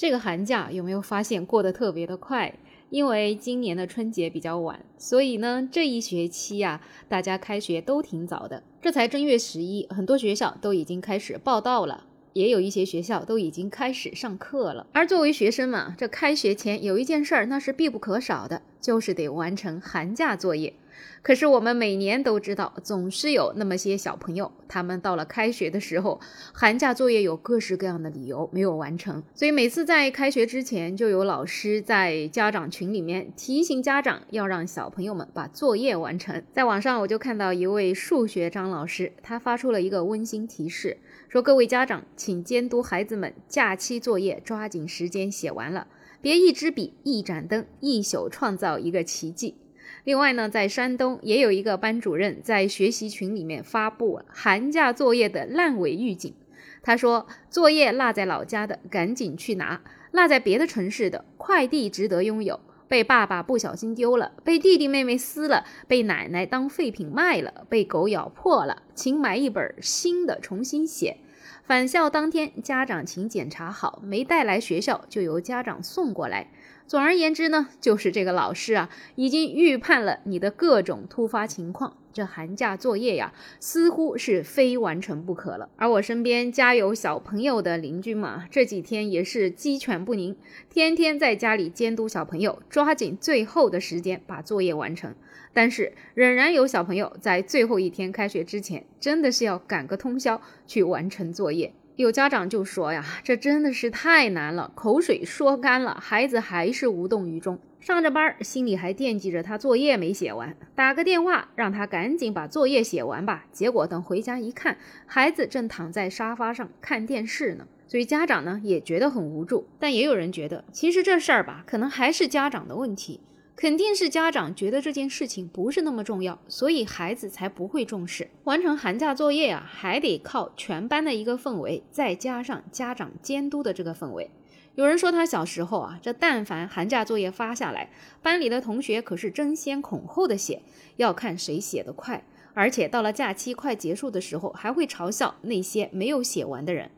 这个寒假有没有发现过得特别的快？因为今年的春节比较晚，所以呢，这一学期呀，大家开学都挺早的，这才正月十一，很多学校都已经开始报到了，也有一些学校都已经开始上课了。而作为学生嘛，这开学前有一件事儿，那是必不可少的，就是得完成寒假作业。可是我们每年都知道，总是有那么些小朋友，他们到了开学的时候，寒假作业有各式各样的理由没有完成。所以每次在开学之前，就有老师在家长群里面提醒家长要让小朋友们把作业完成。在网上我就看到一位数学张老师，他发出了一个温馨提示，说各位家长，请监督孩子们假期作业抓紧时间写完了，别一支笔一盏灯，一宿创造一个奇迹。另外呢，在山东也有一个班主任在学习群里面发布了寒假作业的烂尾预警。他说：“作业落在老家的，赶紧去拿；落在别的城市的，快递值得拥有。被爸爸不小心丢了，被弟弟妹妹撕了，被奶奶当废品卖了，被狗咬破了，请买一本新的重新写。返校当天，家长请检查好，没带来学校就由家长送过来。”总而言之呢，就是这个老师啊，已经预判了你的各种突发情况。这寒假作业呀，似乎是非完成不可了。而我身边家有小朋友的邻居嘛，这几天也是鸡犬不宁，天天在家里监督小朋友，抓紧最后的时间把作业完成。但是，仍然有小朋友在最后一天开学之前，真的是要赶个通宵去完成作业。有家长就说呀，这真的是太难了，口水说干了，孩子还是无动于衷，上着班心里还惦记着他作业没写完，打个电话让他赶紧把作业写完吧。结果等回家一看，孩子正躺在沙发上看电视呢，所以家长呢也觉得很无助。但也有人觉得，其实这事儿吧，可能还是家长的问题。肯定是家长觉得这件事情不是那么重要，所以孩子才不会重视完成寒假作业啊，还得靠全班的一个氛围，再加上家长监督的这个氛围。有人说他小时候啊，这但凡寒假作业发下来，班里的同学可是争先恐后的写，要看谁写得快，而且到了假期快结束的时候，还会嘲笑那些没有写完的人。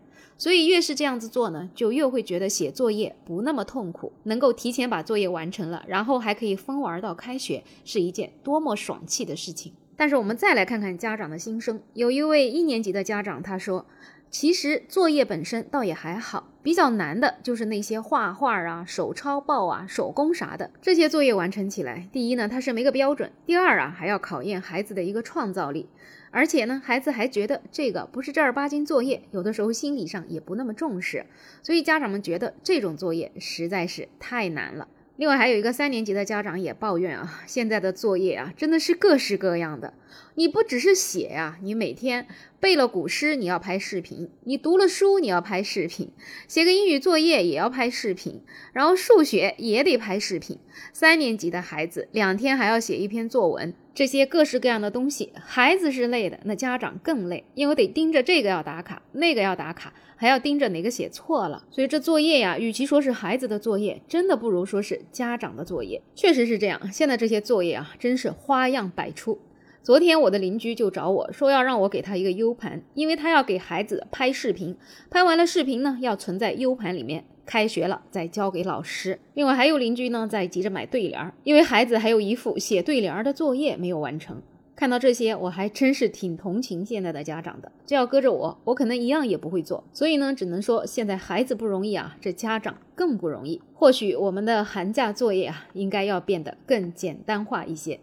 所以越是这样子做呢，就越会觉得写作业不那么痛苦，能够提前把作业完成了，然后还可以疯玩到开学，是一件多么爽气的事情。但是我们再来看看家长的心声，有一位一年级的家长他说。其实作业本身倒也还好，比较难的就是那些画画啊、手抄报啊、手工啥的。这些作业完成起来，第一呢，它是没个标准；第二啊，还要考验孩子的一个创造力。而且呢，孩子还觉得这个不是正儿八经作业，有的时候心理上也不那么重视。所以家长们觉得这种作业实在是太难了。另外还有一个三年级的家长也抱怨啊，现在的作业啊，真的是各式各样的。你不只是写呀，你每天背了古诗，你要拍视频；你读了书，你要拍视频；写个英语作业也要拍视频，然后数学也得拍视频。三年级的孩子两天还要写一篇作文，这些各式各样的东西，孩子是累的，那家长更累，因为得盯着这个要打卡，那个要打卡，还要盯着哪个写错了。所以这作业呀，与其说是孩子的作业，真的不如说是家长的作业。确实是这样，现在这些作业啊，真是花样百出。昨天我的邻居就找我说要让我给他一个 U 盘，因为他要给孩子拍视频，拍完了视频呢要存在 U 盘里面，开学了再交给老师。另外还有邻居呢在急着买对联，因为孩子还有一副写对联的作业没有完成。看到这些，我还真是挺同情现在的家长的。这要搁着我，我可能一样也不会做。所以呢，只能说现在孩子不容易啊，这家长更不容易。或许我们的寒假作业啊，应该要变得更简单化一些。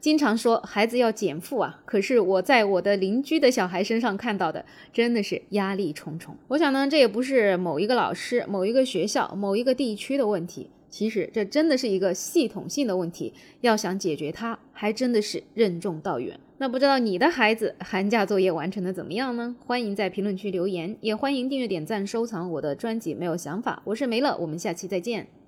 经常说孩子要减负啊，可是我在我的邻居的小孩身上看到的真的是压力重重。我想呢，这也不是某一个老师、某一个学校、某一个地区的问题，其实这真的是一个系统性的问题。要想解决它，还真的是任重道远。那不知道你的孩子寒假作业完成的怎么样呢？欢迎在评论区留言，也欢迎订阅、点赞、收藏我的专辑。没有想法，我是梅乐，我们下期再见。